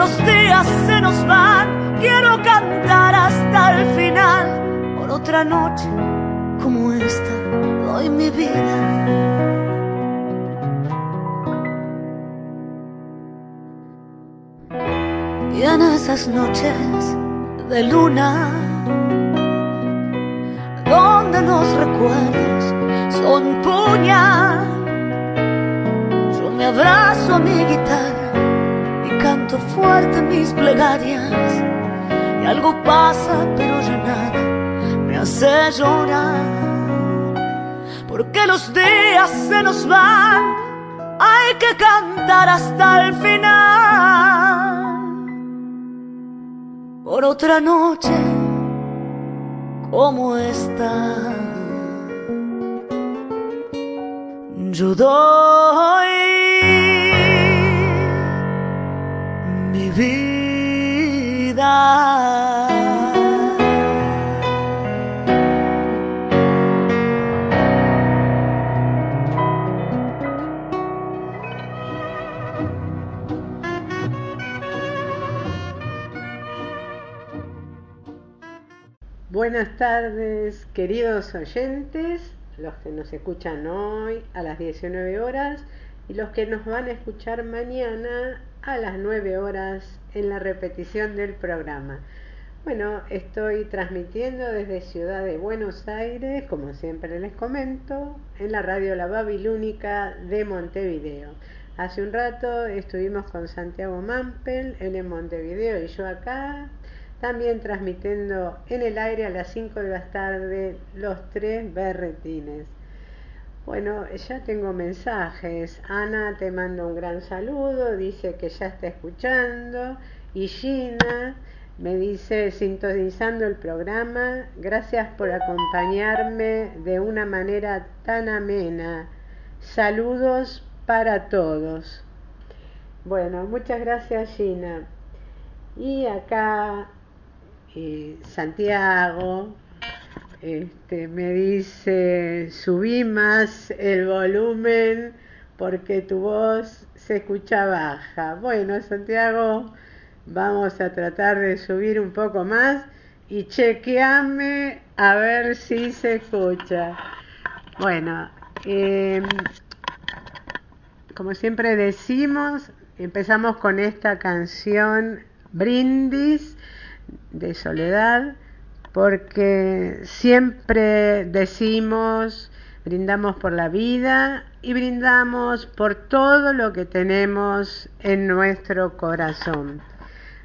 Los días se nos van, quiero cantar hasta el final. Por otra noche como esta doy mi vida. Y en esas noches de luna, donde los recuerdos son puñal, yo me abrazo a mi guitarra canto fuerte mis plegarias. Y algo pasa, pero ya nada me hace llorar. Porque los días se nos van, hay que cantar hasta el final por otra noche como esta. Yo doy mi vida. Buenas tardes, queridos oyentes, los que nos escuchan hoy a las 19 horas y los que nos van a escuchar mañana a las 9 horas en la repetición del programa. Bueno, estoy transmitiendo desde Ciudad de Buenos Aires, como siempre les comento, en la radio La Babilónica de Montevideo. Hace un rato estuvimos con Santiago Mampel, en Montevideo y yo acá, también transmitiendo en el aire a las 5 de la tarde los tres berretines. Bueno, ya tengo mensajes. Ana te manda un gran saludo, dice que ya está escuchando. Y Gina me dice, sintonizando el programa, gracias por acompañarme de una manera tan amena. Saludos para todos. Bueno, muchas gracias Gina. Y acá eh, Santiago este, me dice, subí más el volumen porque tu voz se escucha baja. Bueno, Santiago, vamos a tratar de subir un poco más y chequeame a ver si se escucha. Bueno, em, como siempre decimos, empezamos con esta canción Brindis de soledad, porque siempre decimos, brindamos por la vida y brindamos por todo lo que tenemos en nuestro corazón.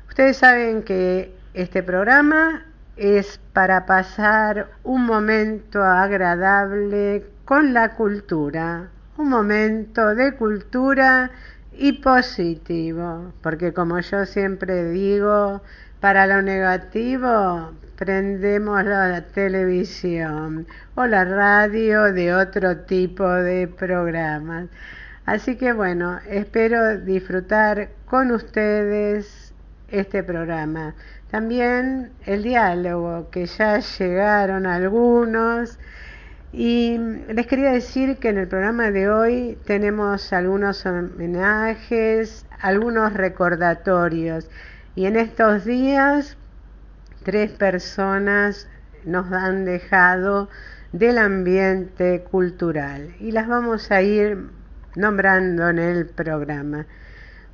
Ustedes saben que este programa es para pasar un momento agradable con la cultura, un momento de cultura y positivo, porque como yo siempre digo, para lo negativo, prendemos la televisión o la radio de otro tipo de programas. Así que bueno, espero disfrutar con ustedes este programa. También el diálogo, que ya llegaron algunos. Y les quería decir que en el programa de hoy tenemos algunos homenajes, algunos recordatorios. Y en estos días, tres personas nos han dejado del ambiente cultural y las vamos a ir nombrando en el programa.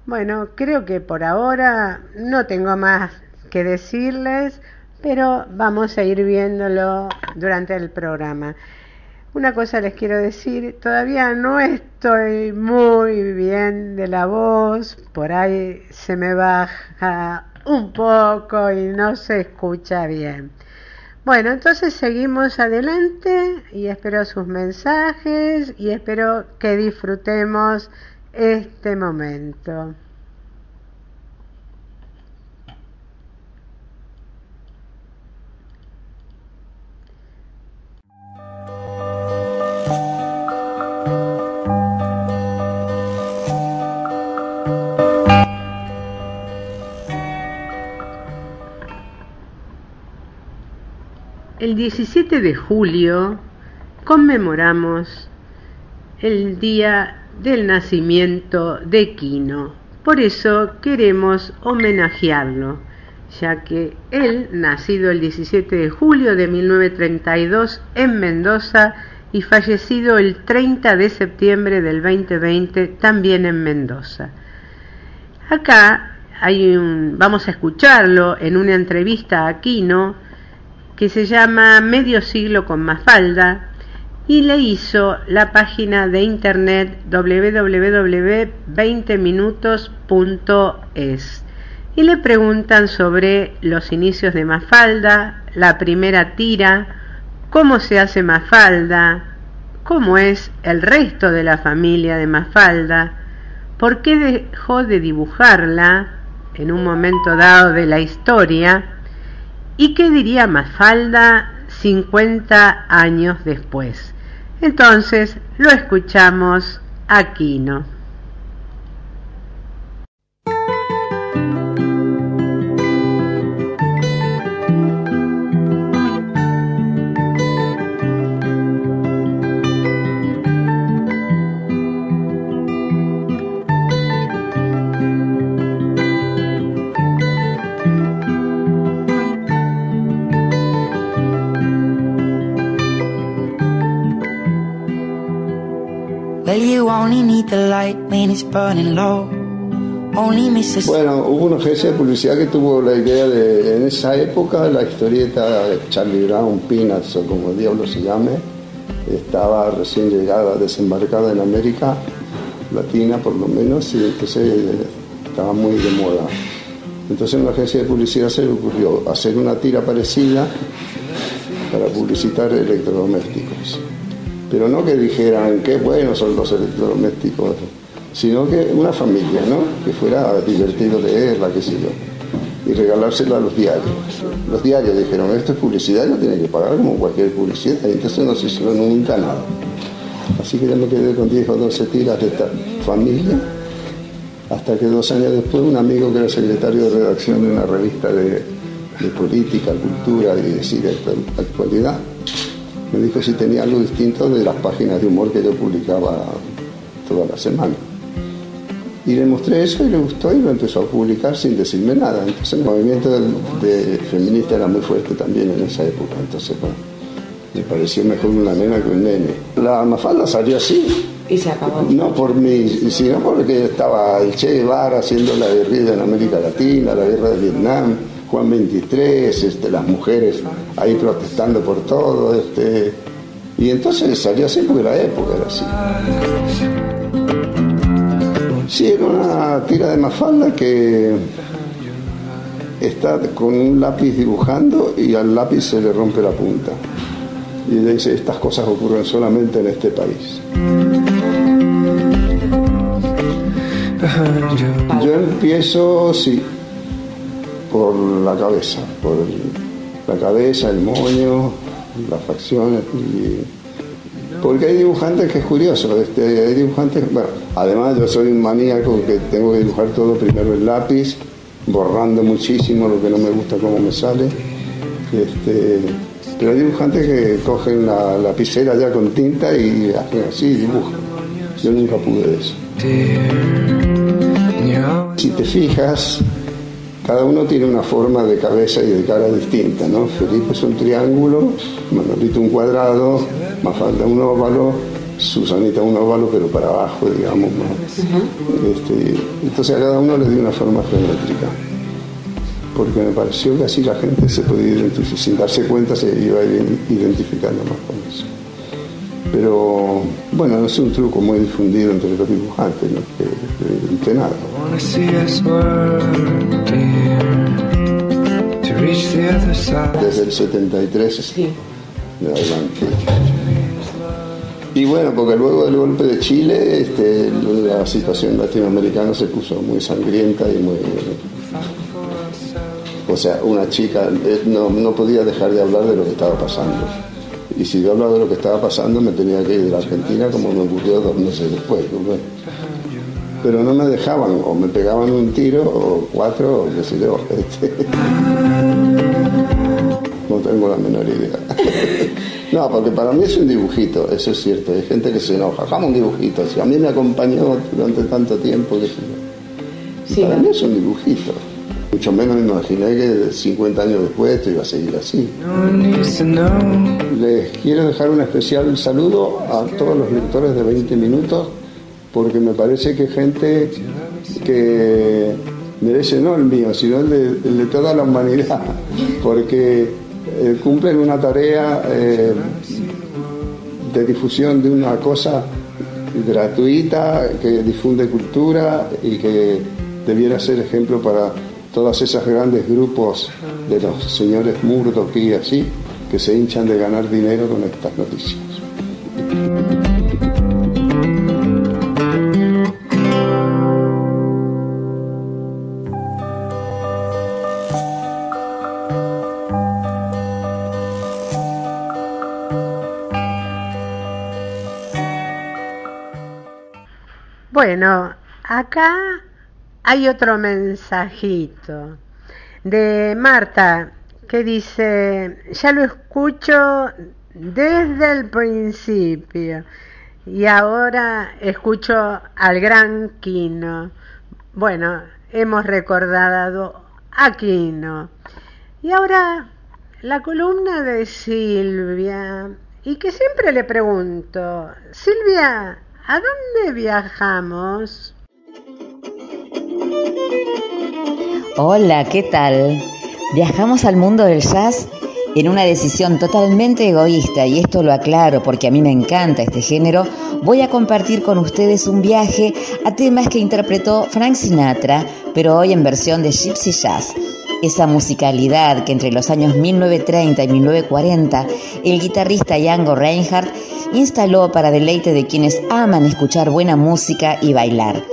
Bueno, creo que por ahora no tengo más que decirles, pero vamos a ir viéndolo durante el programa. Una cosa les quiero decir, todavía no estoy muy bien de la voz, por ahí se me baja un poco y no se escucha bien. Bueno, entonces seguimos adelante y espero sus mensajes y espero que disfrutemos este momento. El 17 de julio conmemoramos el día del nacimiento de Quino. Por eso queremos homenajearlo. ya que él, nacido el 17 de julio de 1932 en Mendoza y fallecido el 30 de septiembre del 2020 también en Mendoza. Acá vamos a escucharlo en una entrevista a Aquino que se llama Medio siglo con Mafalda y le hizo la página de internet www.20minutos.es y le preguntan sobre los inicios de Mafalda, la primera tira, cómo se hace Mafalda, cómo es el resto de la familia de Mafalda, por qué dejó de dibujarla en un momento dado de la historia y qué diría Mafalda 50 años después. Entonces lo escuchamos aquí, ¿no? Bueno, hubo una agencia de publicidad que tuvo la idea de, en esa época, la historieta Charlie Brown, Peanuts o como diablo se llame, estaba recién llegada, desembarcada en América Latina por lo menos, y entonces estaba muy de moda. Entonces en la agencia de publicidad se le ocurrió hacer una tira parecida para publicitar electrodomésticos pero no que dijeran qué buenos son los electrodomésticos, sino que una familia, ¿no? Que fuera divertido leerla, qué sé yo, y regalársela a los diarios. Los diarios dijeron, esto es publicidad, no tiene que pagar como cualquier publicidad, y entonces no se hizo nunca nada. Así que ya me quedé con 10 o 12 tiras de esta familia, hasta que dos años después un amigo que era secretario de redacción de una revista de, política, cultura y de actualidad, me dijo si tenía algo distinto de las páginas de humor que yo publicaba toda la semana. Y le mostré eso y le gustó y lo empezó a publicar sin decirme nada. Entonces el movimiento de, feminista era muy fuerte también en esa época. Entonces, bueno, me pareció mejor una nena que un nene. La mafalda salió así. Y se acabó. No por mí, sino porque estaba el Che Guevara haciendo la guerrilla en América Latina, la guerra de Vietnam Juan 23, este, las mujeres ahí protestando por todo, este, y entonces salió así porque la época era así. Sí, era una tira de mafalda que está con un lápiz dibujando y al lápiz se le rompe la punta. Y dice, estas cosas ocurren solamente en este país. Yo empiezo, sí, por la cabeza, por la cabeza, el moño, las facciones. porque hay dibujantes que es curioso, este, hay dibujantes, bueno, además yo soy un maníaco que tengo que dibujar todo primero el lápiz, borrando muchísimo lo que no me gusta cómo me sale. Este, pero hay dibujantes que cogen la lapicera ya con tinta y hacen así, dibujan. Yo nunca pude de eso. Si te fijas, cada uno tiene una forma de cabeza y de cara distinta, ¿no? Felipe es un triángulo, Manolito un cuadrado, Mafalda un óvalo, Susanita un óvalo, pero para abajo, digamos. Este, entonces a cada uno le di una forma geométrica, porque me pareció que así la gente se podía identificar, sin darse cuenta se iba identificando más con eso. Pero bueno, no es un truco muy difundido entre los dibujantes, ¿no? que, que, nada. Desde el 73 sí. adelante. Y bueno, porque luego del golpe de Chile, este, la situación latinoamericana se puso muy sangrienta y muy... O sea, una chica eh, no, no podía dejar de hablar de lo que estaba pasando. Y si yo hablaba de lo que estaba pasando, me tenía que ir de la Argentina, como me ocurrió dos meses después. Pero no me dejaban, o me pegaban un tiro, o cuatro, o qué sé yo. Este. No tengo la menor idea. No, porque para mí es un dibujito, eso es cierto. Hay gente que se enoja, hagamos un dibujito. Si a mí me acompañó durante tanto tiempo, que sí. para mí es un dibujito. Mucho menos me imaginé que 50 años después esto iba a seguir así. Les quiero dejar un especial saludo a todos los lectores de 20 minutos porque me parece que gente que merece no el mío, sino el de, toda la humanidad, porque eh, cumplen una tarea eh, de difusión de una cosa gratuita que difunde cultura y que debiera ser ejemplo para todas esas grandes grupos de los señores Murdoch y así, que se hinchan de ganar dinero con estas noticias. Bueno, acá hay otro mensajito de Marta que dice, ya lo escucho desde el principio y ahora escucho al gran Quino. Bueno, hemos recordado a Quino. Y ahora la columna de Silvia, y que siempre le pregunto, Silvia, ¿a dónde viajamos? Hola, ¿qué tal? Viajamos al mundo del jazz en una decisión totalmente egoísta y esto lo aclaro porque a mí me encanta este género, voy a compartir con ustedes un viaje a temas que interpretó Frank Sinatra, pero hoy en versión de Gypsy Jazz. Esa musicalidad que entre los años 1930 y 1940 el guitarrista Django Reinhardt instaló para deleite de quienes aman escuchar buena música y bailar.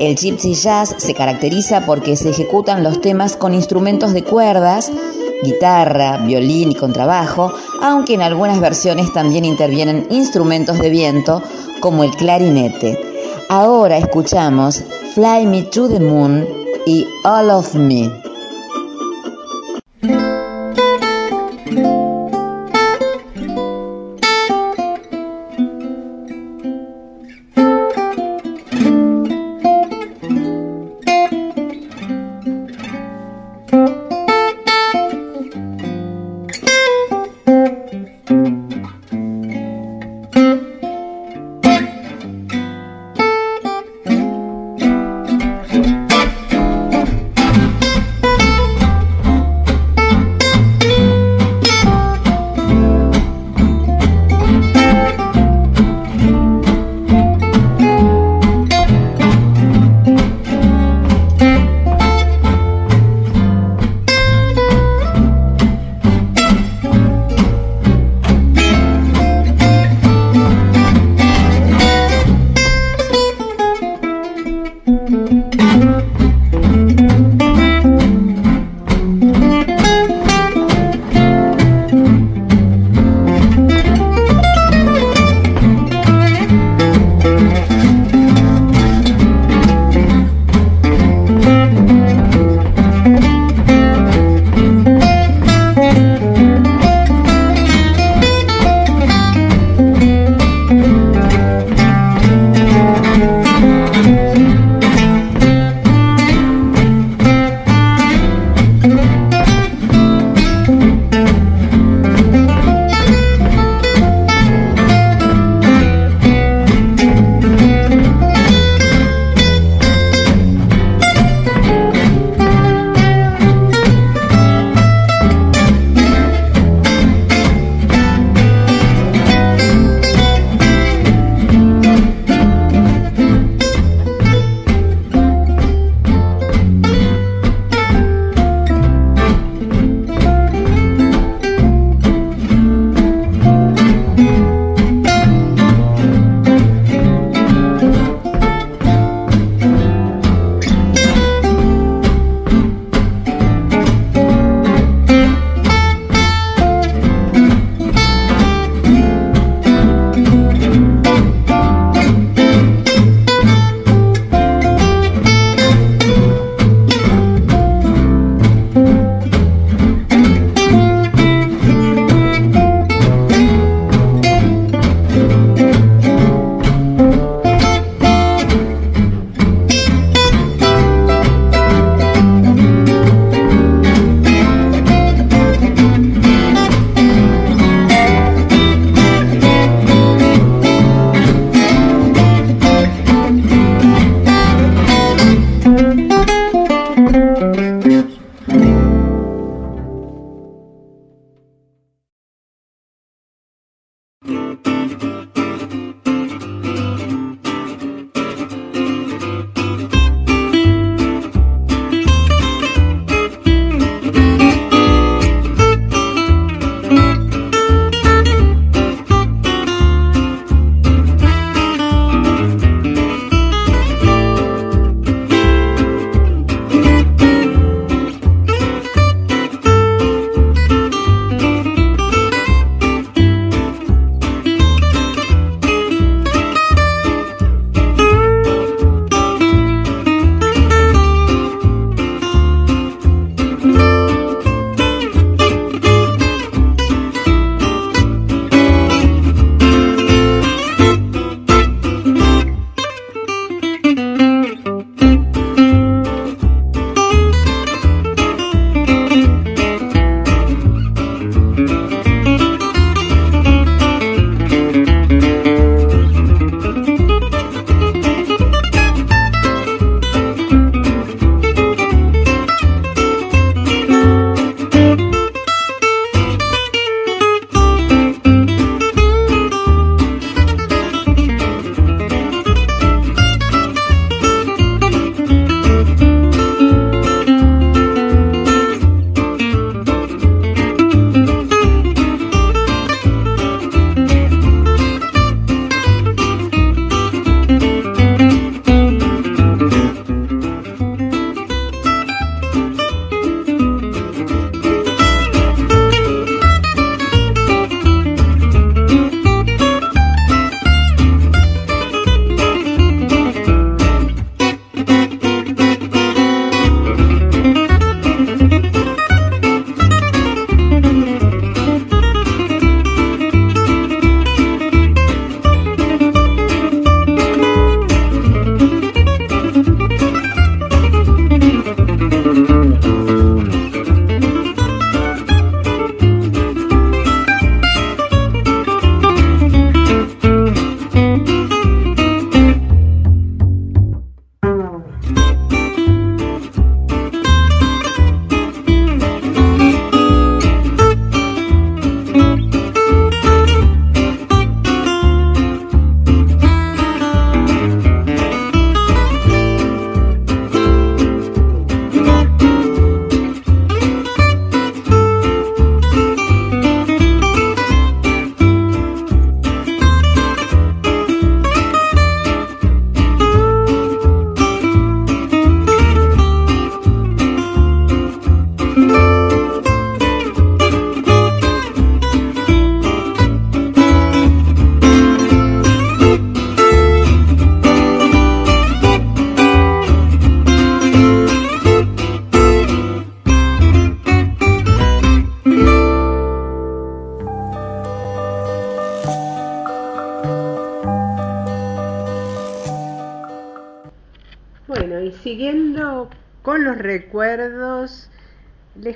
El gypsy jazz se caracteriza porque se ejecutan los temas con instrumentos de cuerdas, guitarra, violín y contrabajo, aunque en algunas versiones también intervienen instrumentos de viento como el clarinete. Ahora escuchamos Fly Me to the Moon y All of Me.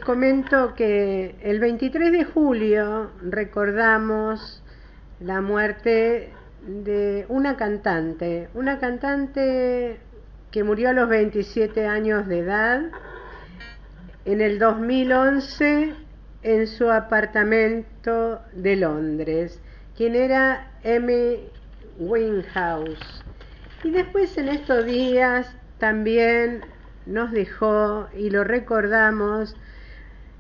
Comento que el 23 de julio recordamos la muerte de una cantante, una cantante que murió a los 27 años de edad en el 2011 en su apartamento de Londres, quien era Amy Winehouse. Y después en estos días también nos dejó y lo recordamos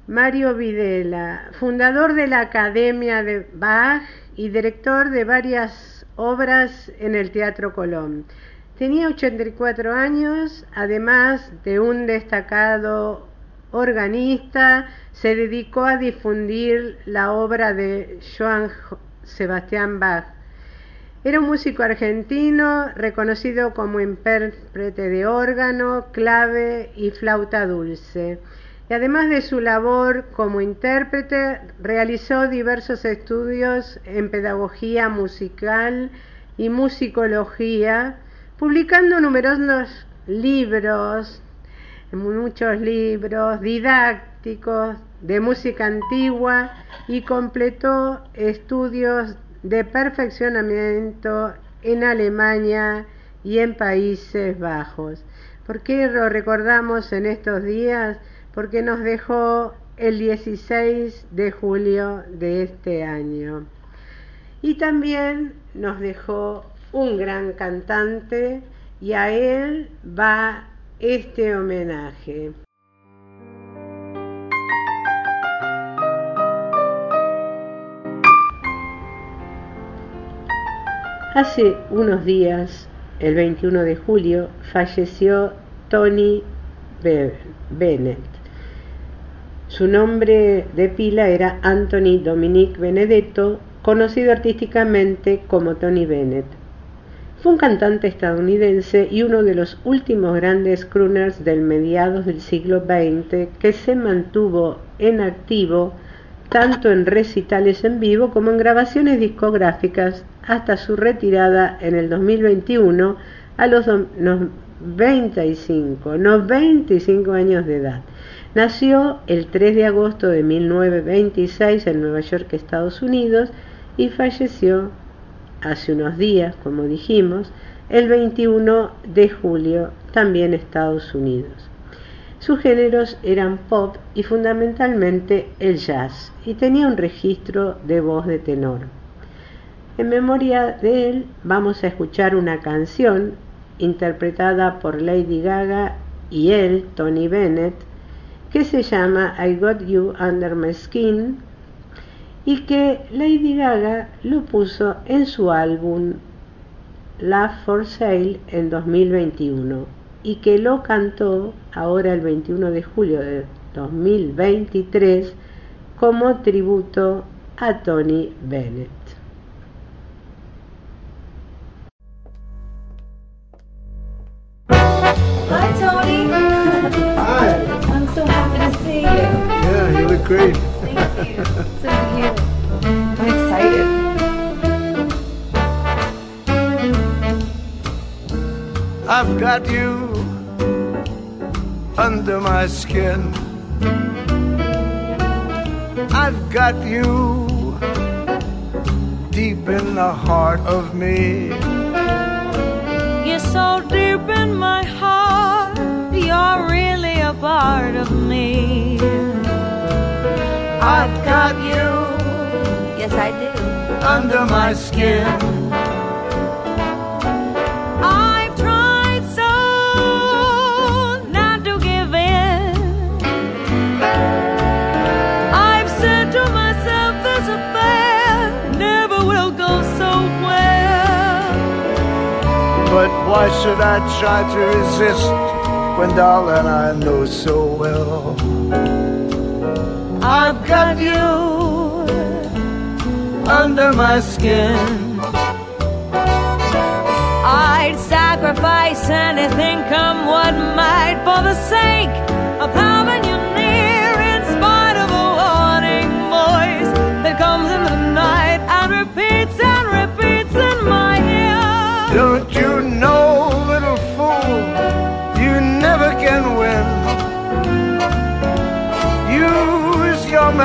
Mario Videla, fundador de la Academia de Bach y director de varias obras en el Teatro Colón. Tenía 84 años, además de un destacado organista, se dedicó a difundir la obra de Joan Sebastián Bach. Era un músico argentino reconocido como intérprete de órgano, clave y flauta dulce. Y además de su labor como intérprete, realizó diversos estudios en pedagogía musical y musicología, publicando numerosos libros, muchos libros didácticos de música antigua y completó estudios de perfeccionamiento en Alemania y en Países Bajos. ¿Por qué lo recordamos en estos días? Porque nos dejó el 16 de julio de este año. Y también nos dejó un gran cantante y a él va este homenaje. Hace unos días, el 21 de julio, falleció Tony Bennett. Su nombre de pila era Anthony Dominic Benedetto, conocido artísticamente como Tony Bennett. Fue un cantante estadounidense y uno de los últimos grandes crooners del mediados del siglo XX que se mantuvo en activo tanto en recitales en vivo como en grabaciones discográficas hasta su retirada en el 2021 a los 25, 95 años de edad. Nació el 3 de agosto de 1926 en Nueva York, Estados Unidos, y falleció hace unos días, como dijimos, el 21 de julio, también Estados Unidos. Sus géneros eran pop y fundamentalmente el jazz, y tenía un registro de voz de tenor. En memoria de él vamos a escuchar una canción interpretada por Lady Gaga y él, Tony Bennett, que se llama I Got You Under My Skin y que Lady Gaga lo puso en su álbum Love for Sale en 2021 y que lo cantó ahora el 21 de julio de 2023 como tributo a Tony Bennett. Hi, Tony. Hi. I'm so happy to see you. Yeah, you look great. Thank you. So you. I'm excited. I've got you under my skin. I've got you deep in the heart of me. You're so deep in my heart, you're really a part of me. I've got you Yes, I do. under my skin. I've tried so not to give in. I've said to myself, this affair never will go so well. But why should I try to resist when, darling, I know so well? I've got you under my skin. I'd sacrifice anything, come what might, for the sake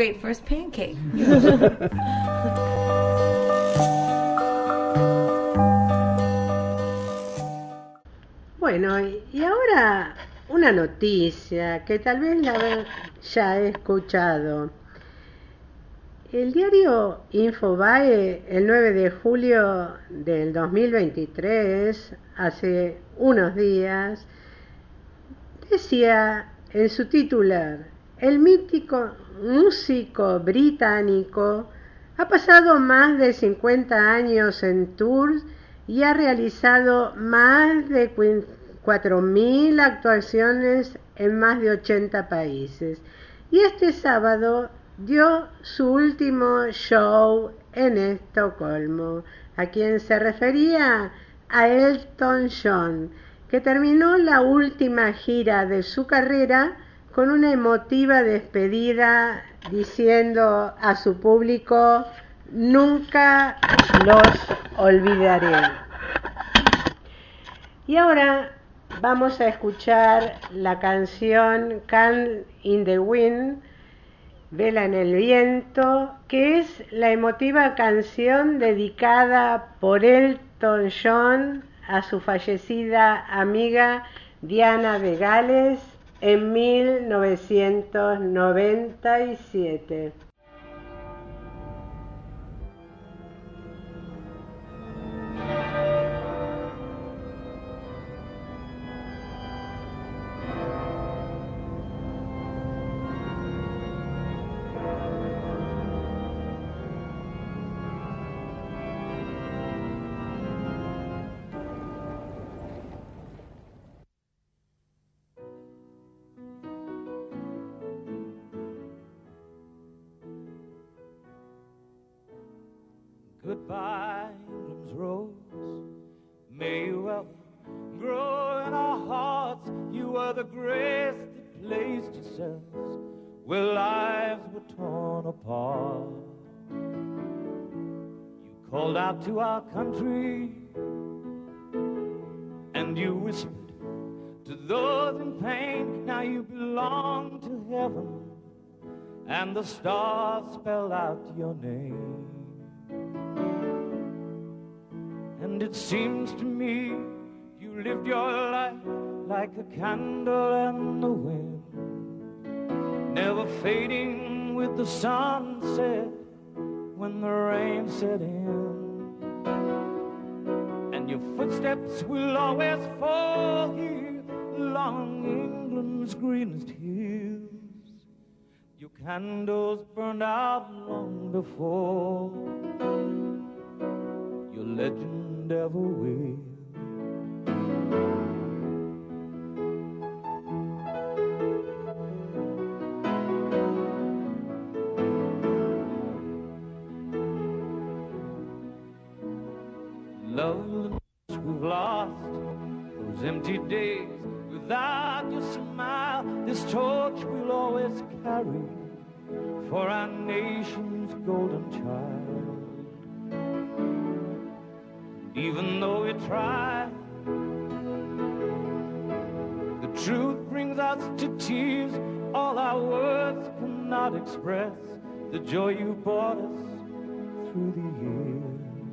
great first pancake. Bueno, y ahora una noticia que tal vez la ya he escuchado. El diario Infobae, el 9 de julio del 2023, hace unos días, decía en su titular, el mítico músico británico ha pasado más de 50 años en tours y ha realizado más de cuen- 4.000 actuaciones en más de 80 países. Y este sábado dio su último show en Estocolmo, a quien se refería a Elton John, que terminó la última gira de su carrera con una emotiva despedida diciendo a su público, nunca los olvidaré. Y ahora vamos a escuchar la canción Can in the Wind, Vela en el Viento, que es la emotiva canción dedicada por Elton John a su fallecida amiga Diana de Gales en 1997. Country and you whispered to those in pain. Now you belong to heaven, and the stars spell out your name. And it seems to me you lived your life like a candle in the wind, never fading with the sunset when the rain set in. Your footsteps will always fall here along England's greenest hills. Your candles burned out long before your legend ever will. This torch we'll always carry for our nation's golden child. even though we try. The truth brings us to tears, all our words cannot express the joy you brought us through the years.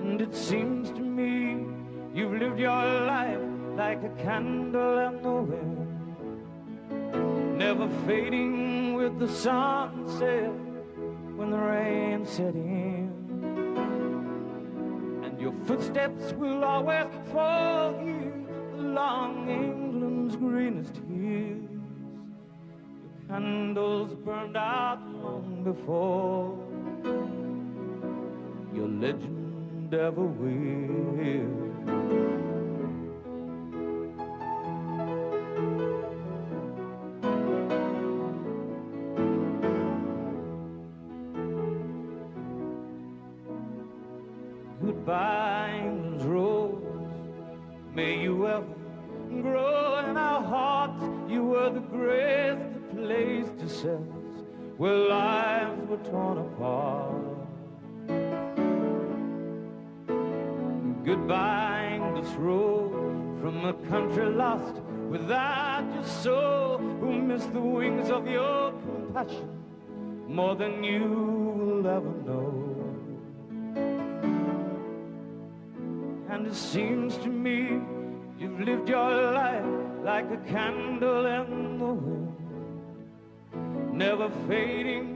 And it seems to me you've lived your life like a candle in the wind, never fading with the sunset when the rain set in. And your footsteps will always follow you along England's greenest hills. Your candles burned out long before your legend ever will. Torn apart. Goodbye, English road from a country lost without your soul, who missed the wings of your compassion more than you will ever know. And it seems to me you've lived your life like a candle in the wind, never fading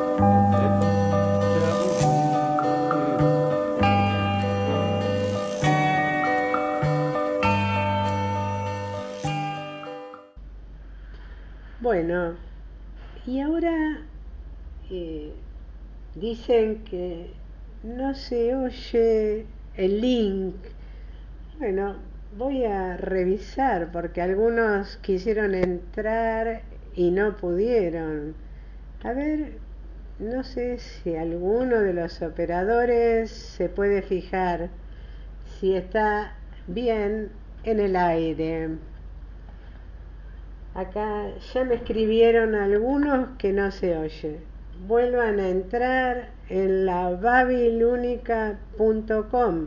Bueno, y ahora eh, dicen que no se oye el link. Bueno, voy a revisar porque algunos quisieron entrar y no pudieron. A ver, no sé si alguno de los operadores se puede fijar si está bien en el aire. Acá ya me escribieron algunos que no se oye. Vuelvan a entrar en la babilúnica.com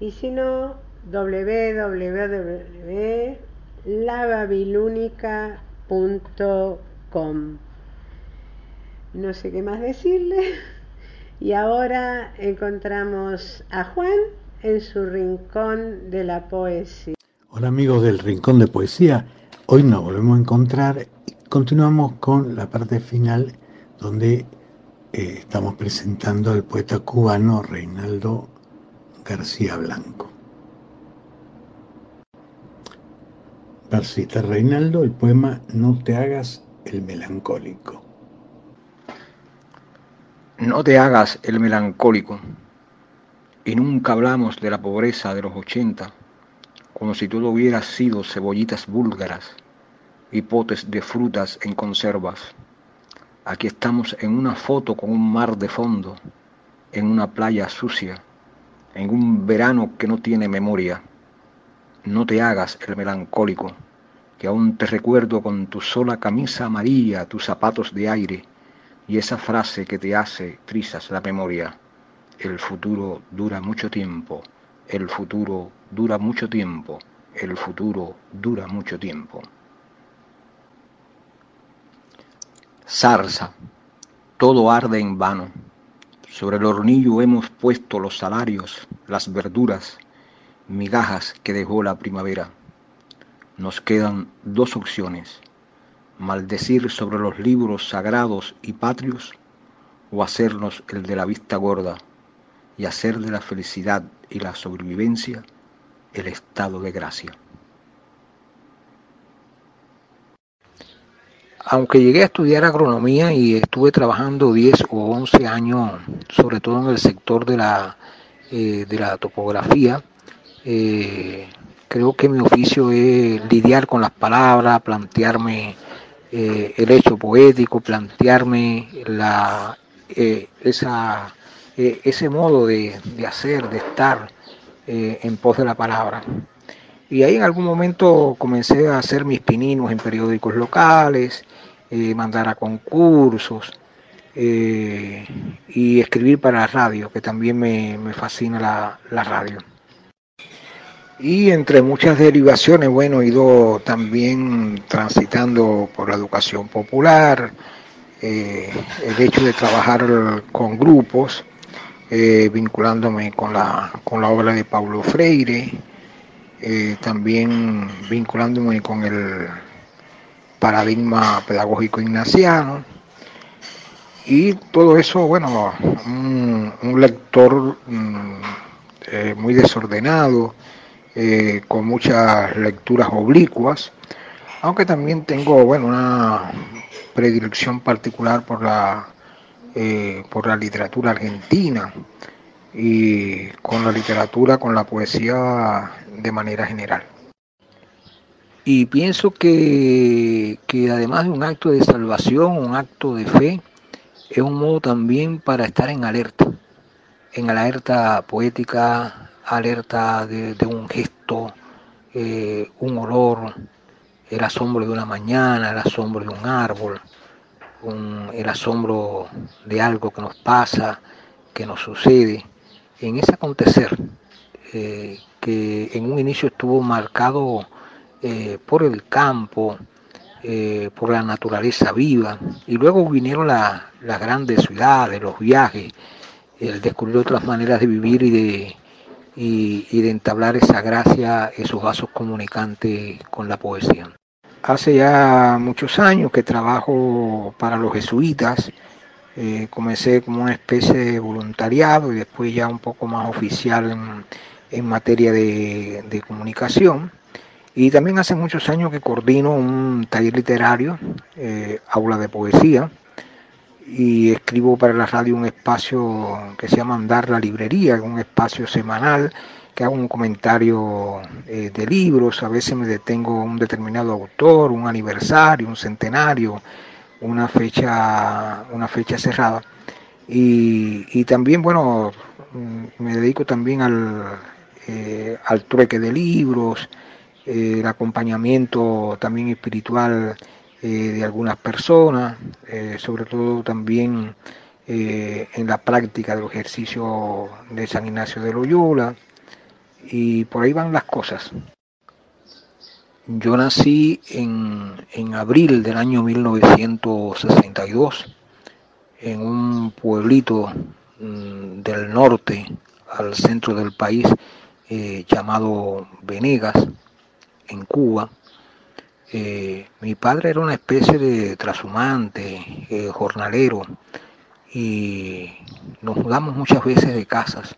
y si no, www.lababilúnica.com. No sé qué más decirle. Y ahora encontramos a Juan en su rincón de la poesía. Hola amigos del Rincón de Poesía. Hoy nos volvemos a encontrar y continuamos con la parte final donde eh, estamos presentando al poeta cubano Reinaldo García Blanco. Versista Reinaldo el poema No te hagas el melancólico. No te hagas el melancólico. Y nunca hablamos de la pobreza de los ochenta, como si todo hubiera sido cebollitas búlgaras y potes de frutas en conservas. Aquí estamos en una foto con un mar de fondo, en una playa sucia, en un verano que no tiene memoria. No te hagas el melancólico, que aún te recuerdo con tu sola camisa amarilla, tus zapatos de aire y esa frase que te hace trizas la memoria. El futuro dura mucho tiempo, el futuro dura mucho tiempo, el futuro dura mucho tiempo. Zarza, todo arde en vano. Sobre el hornillo hemos puesto los salarios, las verduras, migajas que dejó la primavera. Nos quedan dos opciones, maldecir sobre los libros sagrados y patrios o hacernos el de la vista gorda y hacer de la felicidad y la sobrevivencia el estado de gracia. Aunque llegué a estudiar agronomía y estuve trabajando 10 o 11 años, sobre todo en el sector de la, eh, de la topografía, eh, creo que mi oficio es lidiar con las palabras, plantearme eh, el hecho poético, plantearme la, eh, esa, ese modo de, de, hacer, de estar en pos de la palabra. Y ahí en algún momento comencé a hacer mis pininos en periódicos locales, mandar a concursos y escribir para la radio, que también me, me fascina la, la radio. Y entre muchas derivaciones, bueno, he ido también transitando por la educación popular, eh, el hecho de trabajar con grupos, eh, vinculándome con la, con la obra de Paulo Freire, eh, también vinculándome con el paradigma pedagógico ignaciano. Y todo eso, bueno, un, lector mm, muy desordenado, eh, con muchas lecturas oblicuas, aunque también tengo bueno, una predilección particular por la, eh, por la literatura argentina y con la literatura, con la poesía de manera general. Y pienso que, que además de un acto de salvación, un acto de fe, es un modo también para estar en alerta, en alerta poética, alerta de, un gesto, eh, un olor, el asombro de una mañana, el asombro de un árbol, el asombro de algo que nos pasa, que nos sucede, en ese acontecer eh, que en un inicio estuvo marcado eh, por el campo, por la naturaleza viva, y luego vinieron las grandes ciudades, los viajes, el descubrir otras maneras de vivir y de, y, de entablar esa gracia, esos vasos comunicantes con la poesía. Hace ya muchos años que trabajo para los jesuitas, eh, comencé como una especie de voluntariado y después ya un poco más oficial en, materia de, comunicación. Y también hace muchos años que coordino un taller literario, eh, aula de poesía, y escribo para la radio un espacio que se llama Andar la Librería, un espacio semanal que hago un comentario eh, de libros, a veces me detengo un determinado autor, un aniversario, un centenario, una fecha, una fecha cerrada. Y, también, bueno, mm, me dedico también al, eh, al trueque de libros, eh, el acompañamiento también espiritual de algunas personas, sobre todo también en la práctica del ejercicio de San Ignacio de Loyola, y por ahí van las cosas. Yo nací en, en abril del año 1962 en un pueblito mm, del norte al centro del país llamado Venegas, en Cuba, eh, mi padre era una especie de trashumante, eh, jornalero, y nos mudamos muchas veces de casas.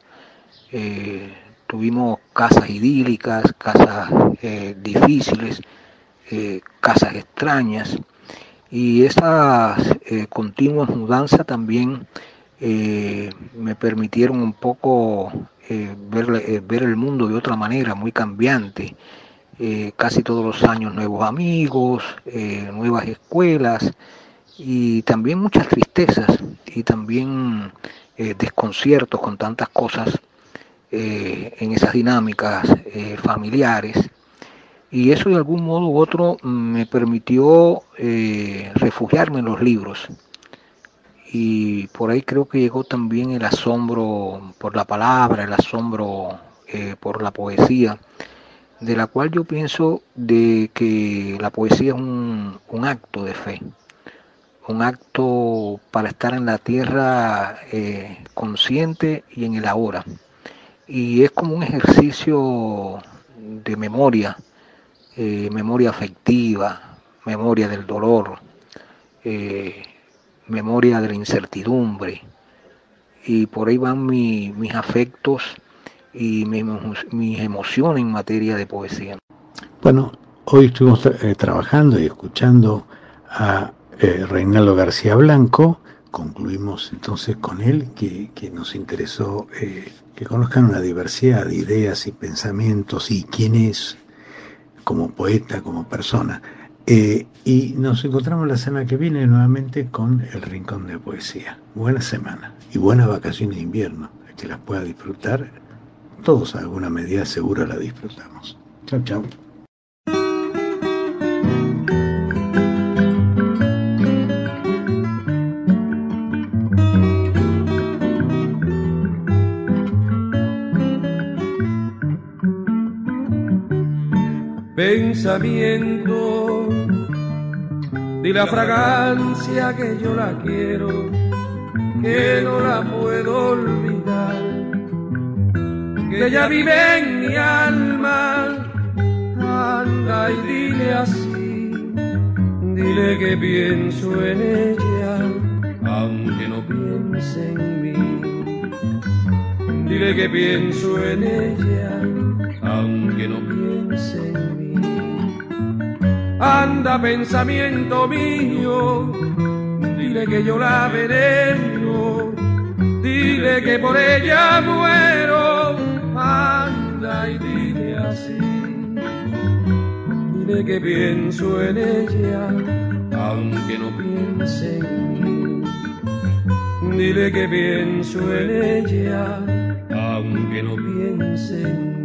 Eh, tuvimos casas idílicas, casas difíciles, casas extrañas, y esas continuas mudanzas también me permitieron un poco ver, ver el mundo de otra manera, muy cambiante. Eh, casi todos los años nuevos amigos, eh, nuevas escuelas y también muchas tristezas y también eh, desconciertos con tantas cosas en esas dinámicas familiares. Y eso de algún modo u otro me permitió refugiarme en los libros. Y por ahí creo que llegó también el asombro por la palabra, el asombro por la poesía de la cual yo pienso de que la poesía es un, acto de fe, un acto para estar en la tierra eh, consciente y en el ahora. Y es como un ejercicio de memoria, eh, memoria afectiva, memoria del dolor, eh, memoria de la incertidumbre. Y por ahí van mis afectos y mis emociones en materia de poesía. Bueno, hoy estuvimos eh, trabajando y escuchando a Reinaldo García Blanco. Concluimos entonces con él, que, nos interesó eh, que conozcan una diversidad de ideas y pensamientos y quién es como poeta, como persona. y y nos encontramos la semana que viene nuevamente con el Rincón de Poesía. Buena semana y buenas vacaciones de invierno. que las pueda disfrutar, todos a alguna medida seguro la disfrutamos. Chao, chao. Pensamiento de la fragancia que yo la quiero, que no la puedo olvidar, que ella vive en mi alma, anda y dile así, dile que pienso en ella, aunque no piense en mí, dile que pienso en ella, aunque no piense en mí. Anda pensamiento mío, dile que yo la veneno, dile que por ella muero, anda y dile así, dile que pienso en ella, aunque no piense en mí, dile que pienso en ella, aunque no piense en mí.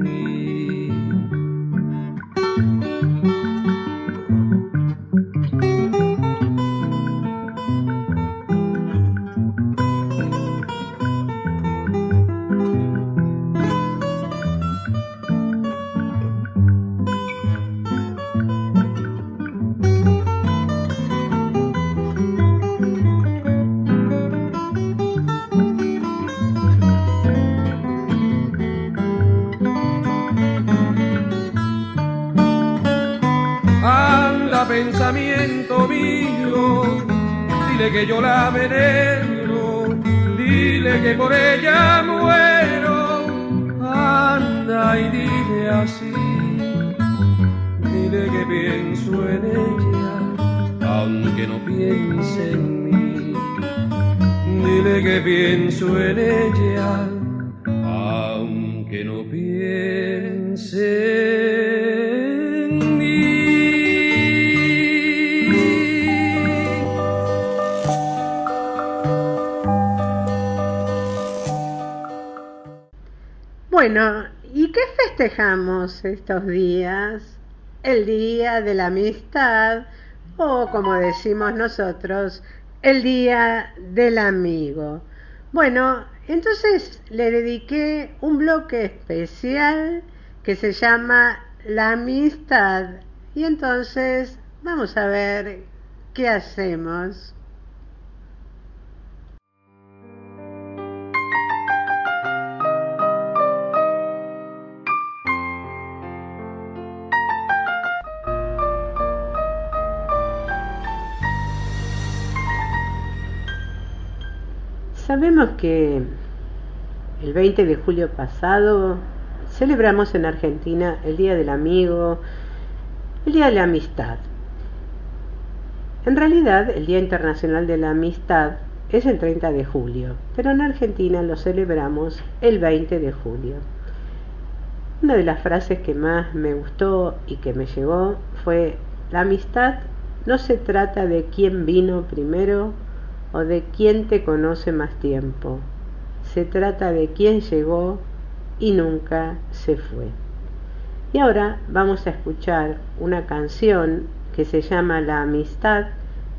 Yo la venero, dile que por ella muero, anda y dile así, dile que pienso en ella, aunque no piense en mí, dile que pienso en ella, festejamos estos días? El Día de la Amistad o como decimos nosotros, el Día del Amigo. Bueno, entonces le dediqué un bloque especial que se llama La Amistad y entonces vamos a ver qué hacemos. Sabemos que el 20 de julio pasado celebramos en Argentina el Día del Amigo, el Día de la Amistad. En realidad, el Día Internacional de la Amistad es el 30 de julio, pero en Argentina lo celebramos el 20 de julio. Una de las frases que más me gustó y que me llegó fue, la amistad no se trata de quién vino primero o de quién te conoce más tiempo. Se trata de quién llegó y nunca se fue. Y ahora vamos a escuchar una canción que se llama La Amistad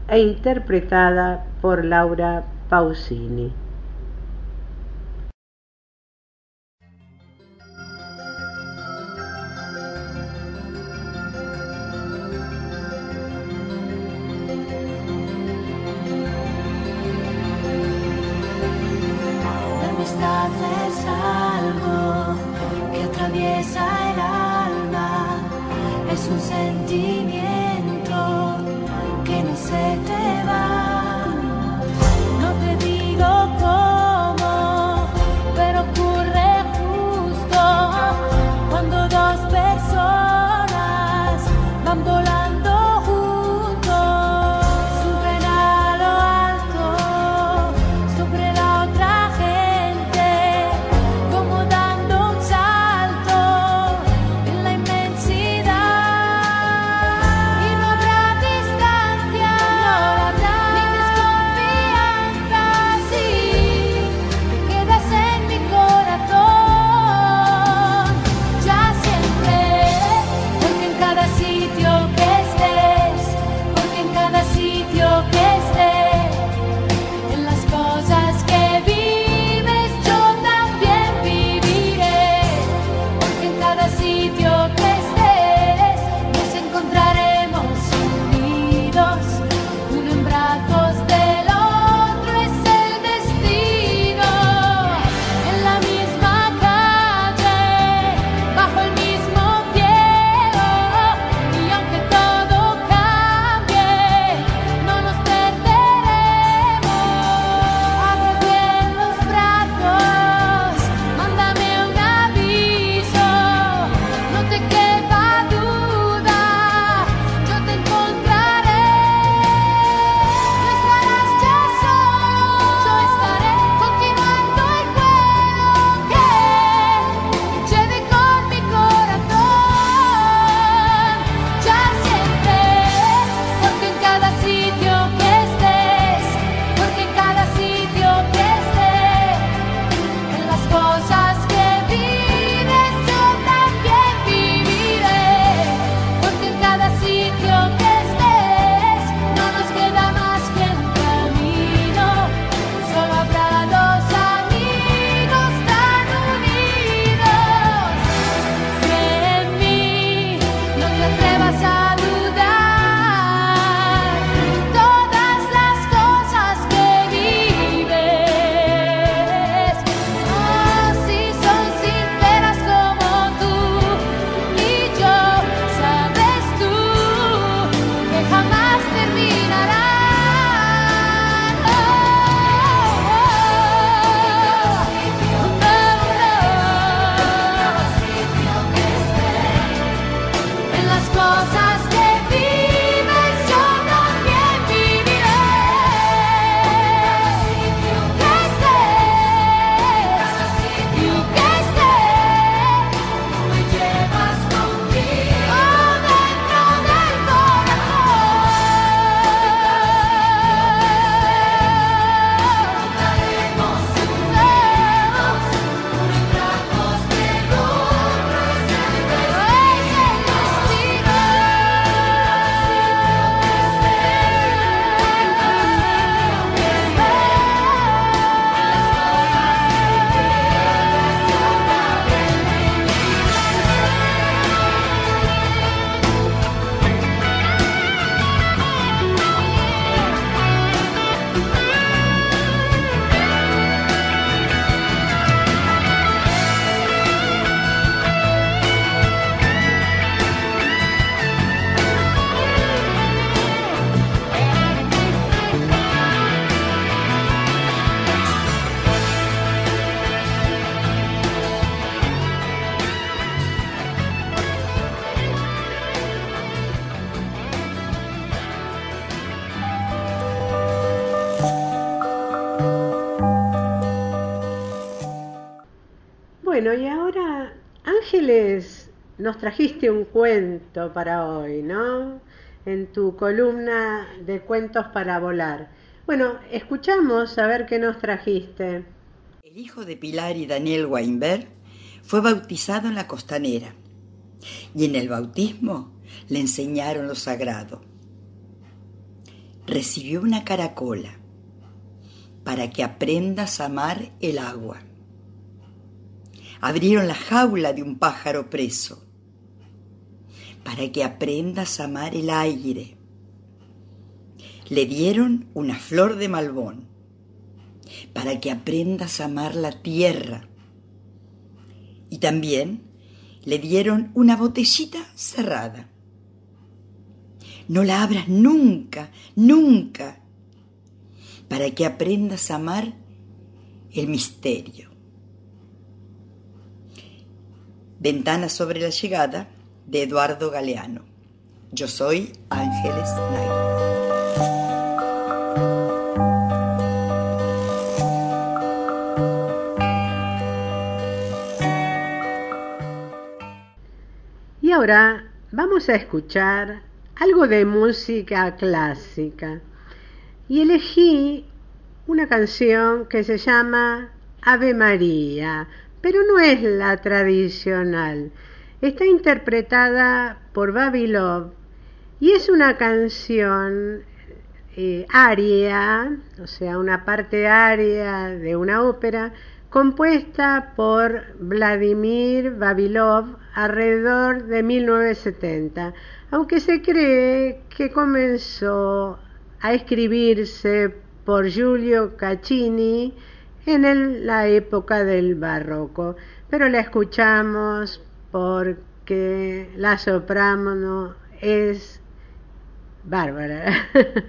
e interpretada por Laura Pausini. En tu columna de cuentos para volar. Bueno, escuchamos a ver qué nos trajiste. El hijo de Pilar y Daniel Weinberg fue bautizado en la costanera y en el bautismo le enseñaron lo sagrado. Recibió una caracola para que aprendas a amar el agua. Abrieron la jaula de un pájaro preso para que aprendas a amar el aire. Le dieron una flor de malbón para que aprendas a amar la tierra. Y también le dieron una botellita cerrada. No la abras nunca, nunca, para que aprendas a amar el misterio. Ventana sobre la llegada de Eduardo Galeano. Yo soy Ángeles Knight. Y ahora vamos a escuchar algo de música clásica. Y elegí una canción que se llama Ave María, pero no es la tradicional. Está interpretada por Babilov y es una canción eh, aria, o sea, una parte aria de una ópera compuesta por Vladimir Babilov alrededor de 1970, aunque se cree que comenzó a escribirse por Giulio Caccini en la época del barroco, pero la escuchamos porque la soprano es bárbara.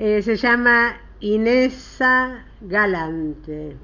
Eh, se llama Inesa Galante.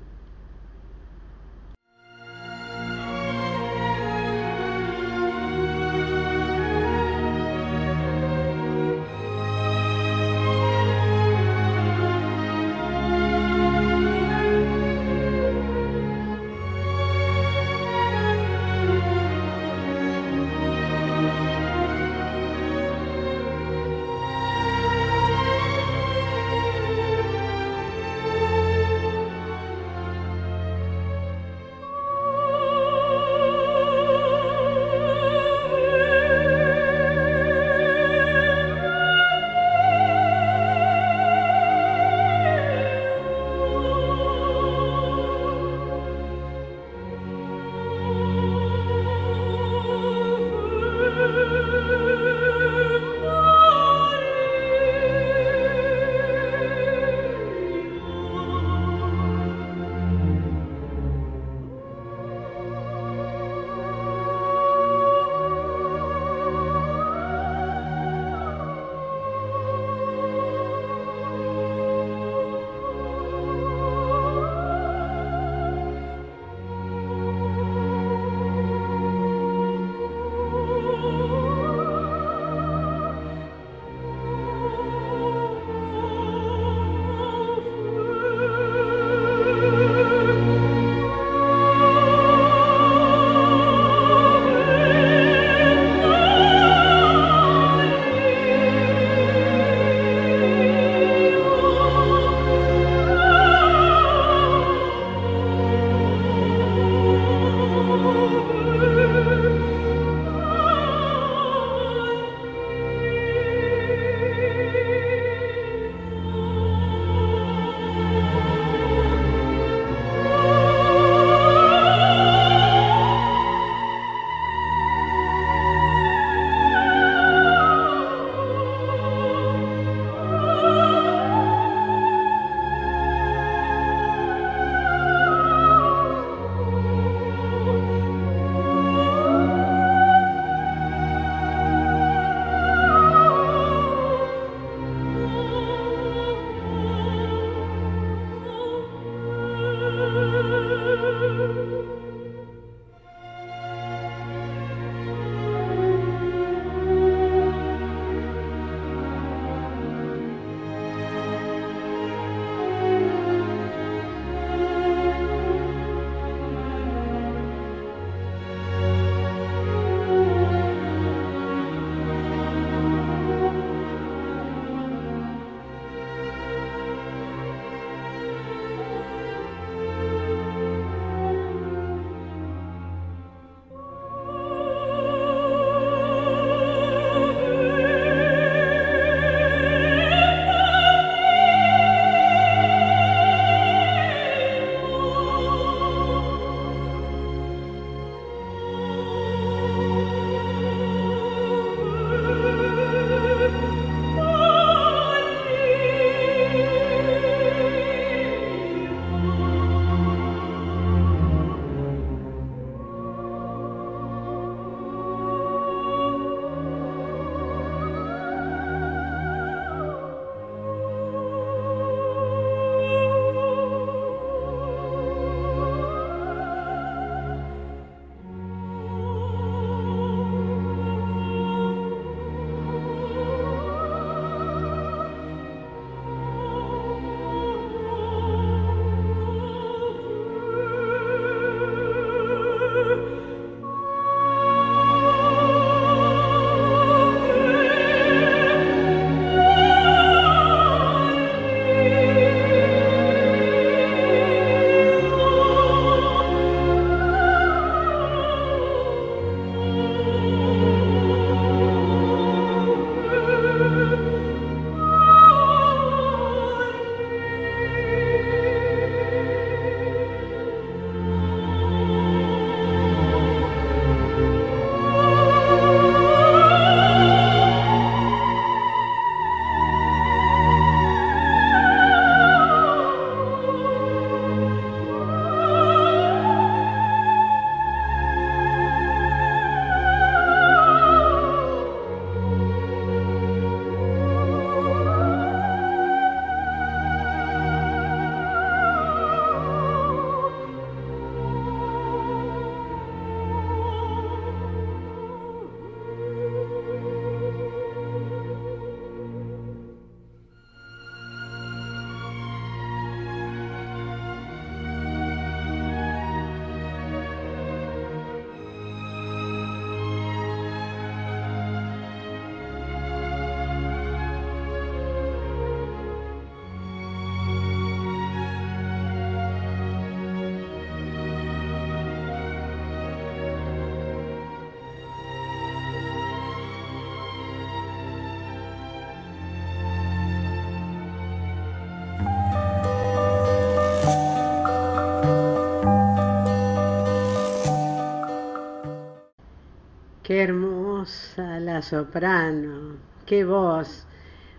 La soprano, qué voz.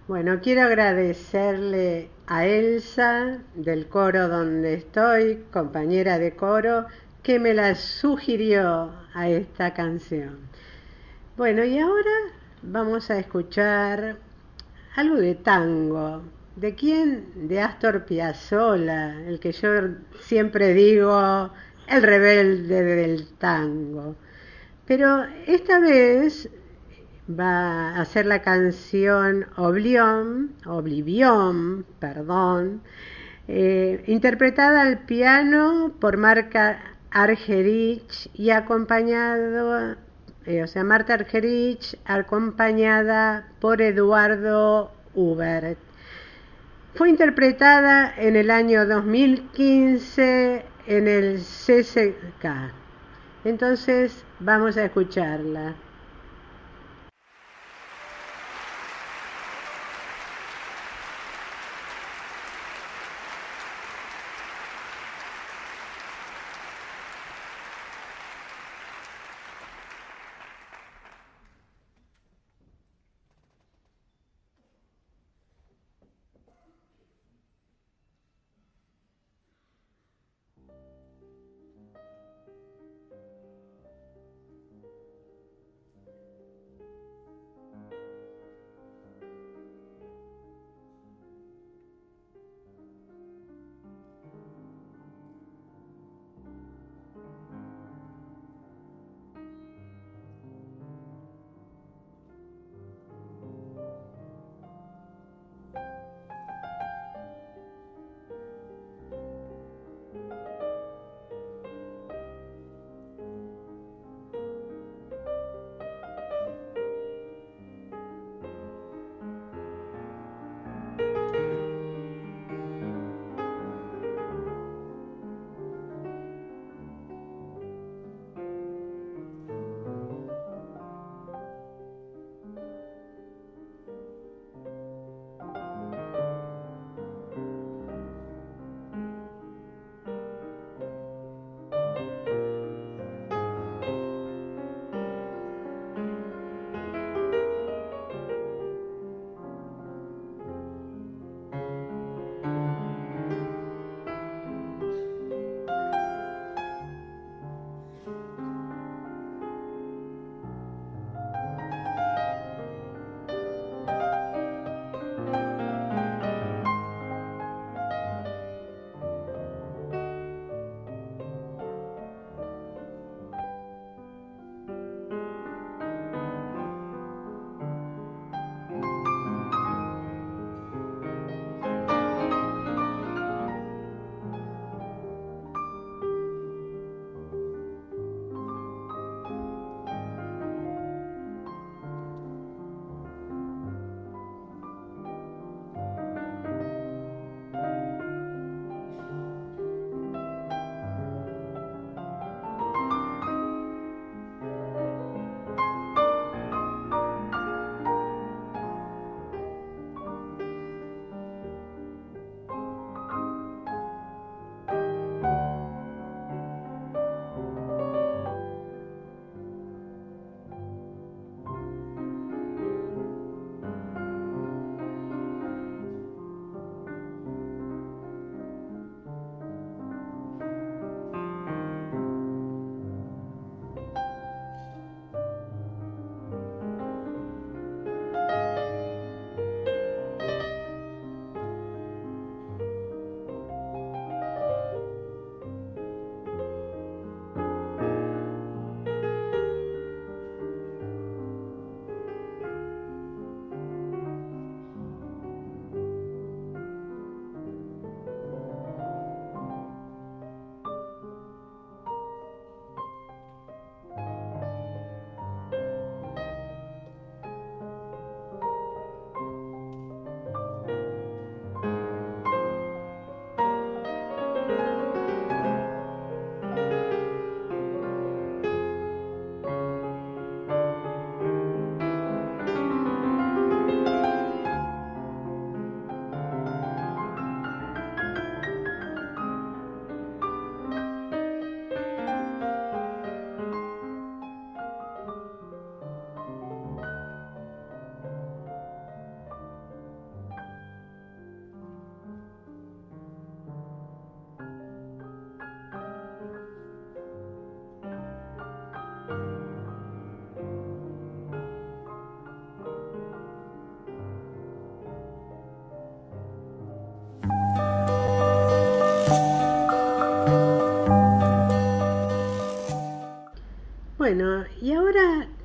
Bueno, quiero agradecerle a Elsa del coro donde estoy, compañera de coro, que me la sugirió a esta canción. Bueno, y ahora vamos a escuchar algo de tango. ¿De quién? De Astor Piazzolla, el que yo siempre digo, el rebelde del tango. Pero esta vez va a hacer la canción Oblivion, Oblivion, perdón, eh, interpretada al piano por Marca Argerich y acompañado, eh, o sea, Marta Argerich acompañada por Eduardo Hubert. Fue interpretada en el año 2015 en el CCK. Entonces vamos a escucharla.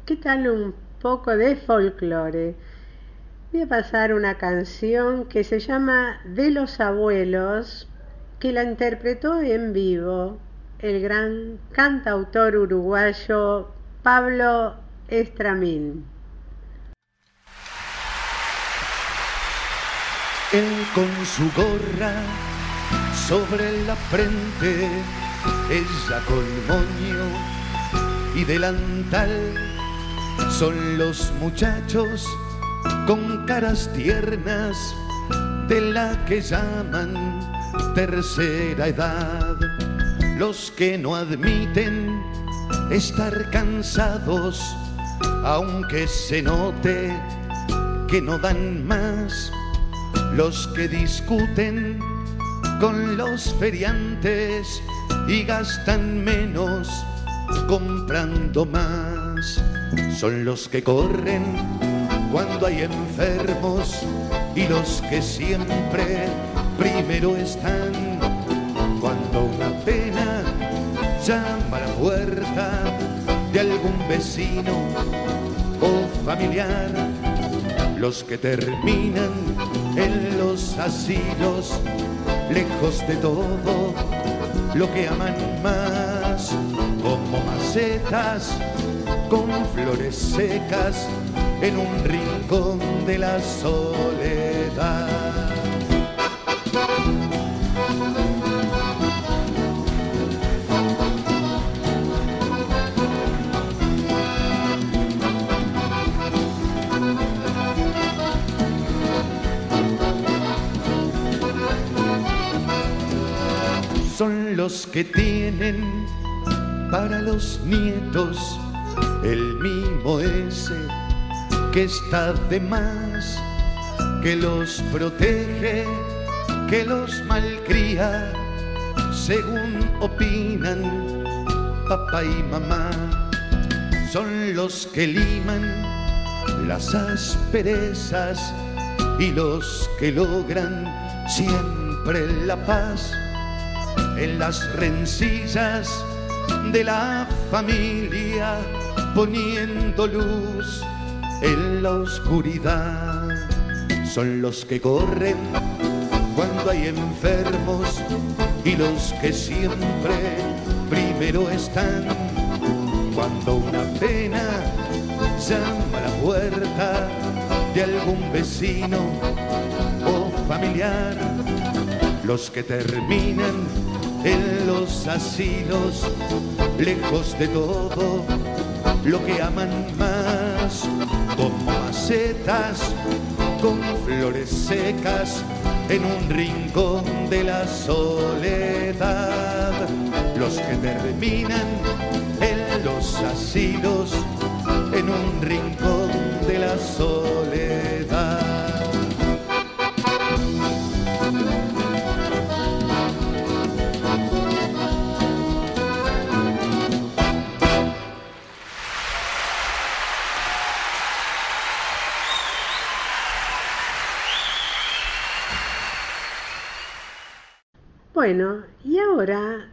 ¿Qué tal un poco de folclore? Voy a pasar una canción que se llama De los abuelos, que la interpretó en vivo el gran cantautor uruguayo Pablo Estramín. Él con su gorra sobre la frente, ella con moño y delantal, son los muchachos con caras tiernas de la que llaman tercera edad, los que no admiten estar cansados, aunque se note que no dan más, los que discuten con los feriantes y gastan menos comprando más, son los que corren cuando hay enfermos y los que siempre primero están. Cuando una pena llama a la puerta de algún vecino o familiar, los que terminan en los asilos, lejos de todo lo que aman más, con flores secas en un rincón de la soledad. Son los que tienen para los nietos el mimo ese que está de más, que los protege, que los malcría, según opinan papá y mamá. Son los que liman las asperezas y los que logran siempre la paz en las rencillas de la familia, poniendo luz en la oscuridad. Son los que corren cuando hay enfermos y los que siempre primero están. Cuando una pena llama a la puerta de algún vecino o familiar, los que terminan en los asilos, lejos de todo lo que aman más, como macetas con flores secas en un rincón de la soledad, los que terminan en los asilos en un rincón de la soledad. Bueno, y ahora,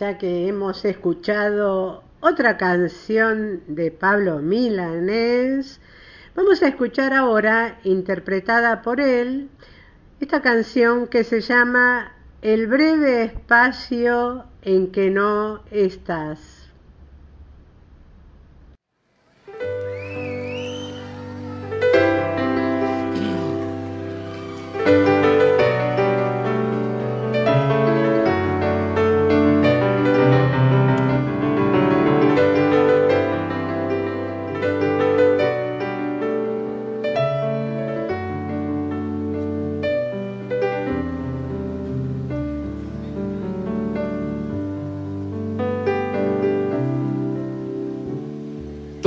ya que hemos escuchado otra canción de Pablo Milanés, vamos a escuchar ahora, interpretada por él, esta canción que se llama El breve espacio en que no estás.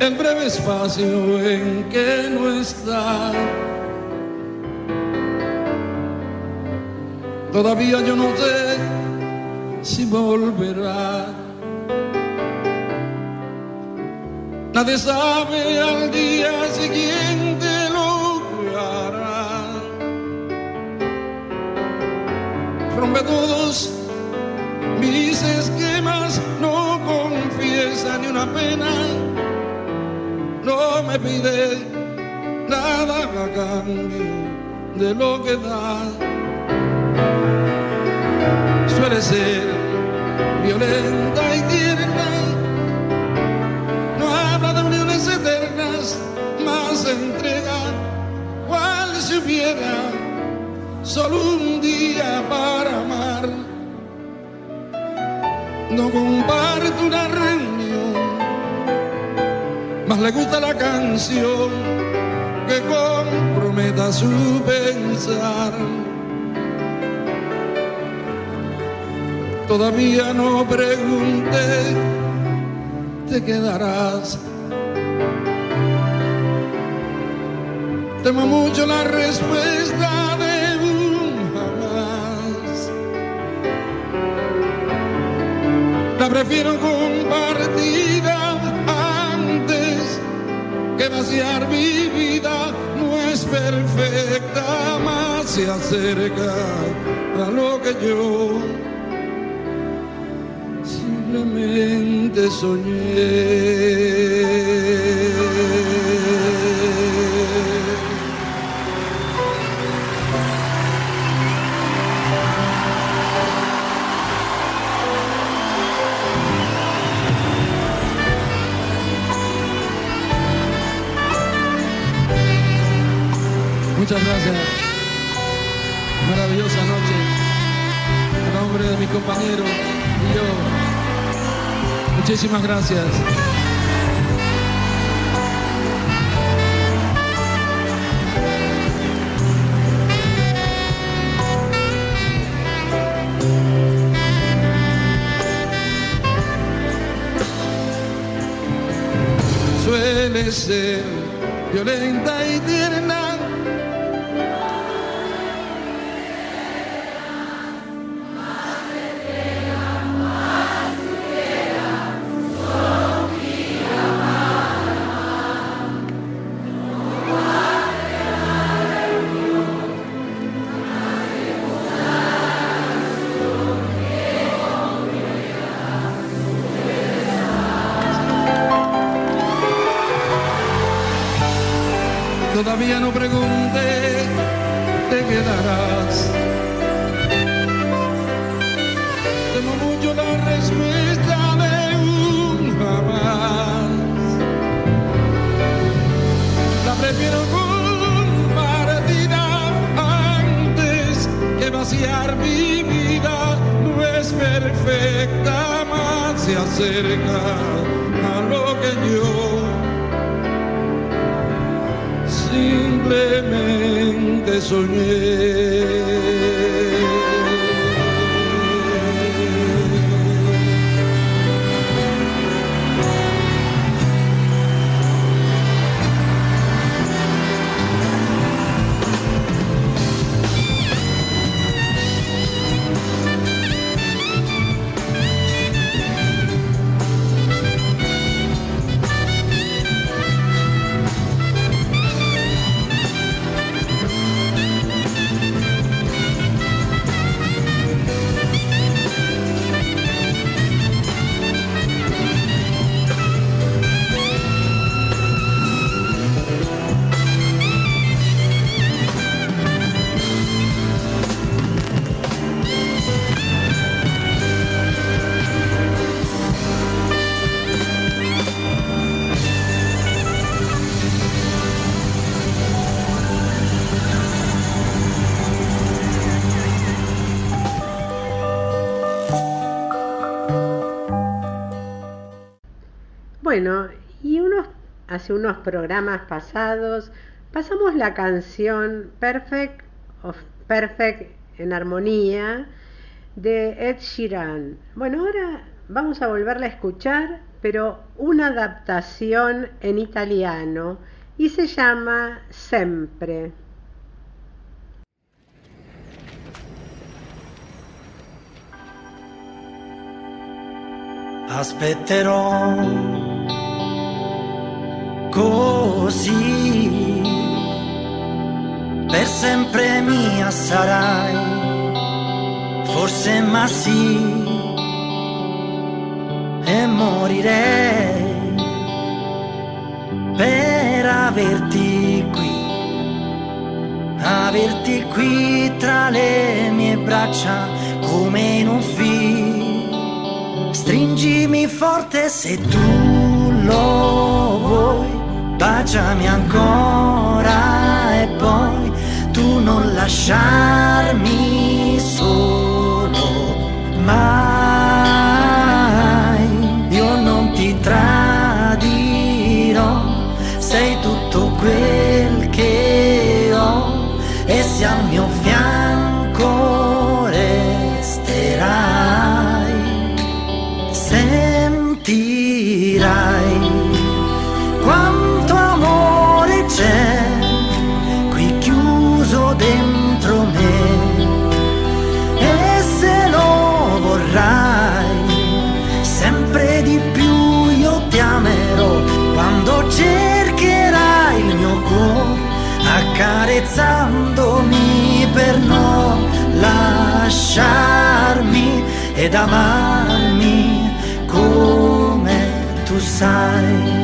el breve espacio en que no está. Todavía yo no sé si volverá. Nadie sabe al día siguiente lo hará. Rompe todos me pide nada a cambio de lo que da. Suele ser violenta y tierna, no habla de uniones eternas, más entrega cual si hubiera solo un día para amar. No comparte una le gusta la canción que comprometa su pensar. Todavía no pregunte, te quedarás. Temo mucho la respuesta de un jamás. La prefiero compartida que vaciar mi vida no es perfecta, más se acerca a lo que yo simplemente soñé. Muchas gracias. Maravillosa noche. A nombre de mi compañero y yo. Muchísimas gracias. Suele ser violenta y tierna unos programas pasados pasamos la canción Perfect of Perfect en armonía de Ed Sheeran. Bueno, ahora vamos a volverla a escuchar, pero una adaptación en italiano y se llama Sempre. aspetterò così. Per sempre mia sarai forse ma sì. E morirei per averti qui averti qui tra le mie braccia come in un film. Stringimi forte se tu lo vuoi, baciami ancora e poi tu non lasciarmi solo mai. Lasciarmi ed amarmi come tu sai.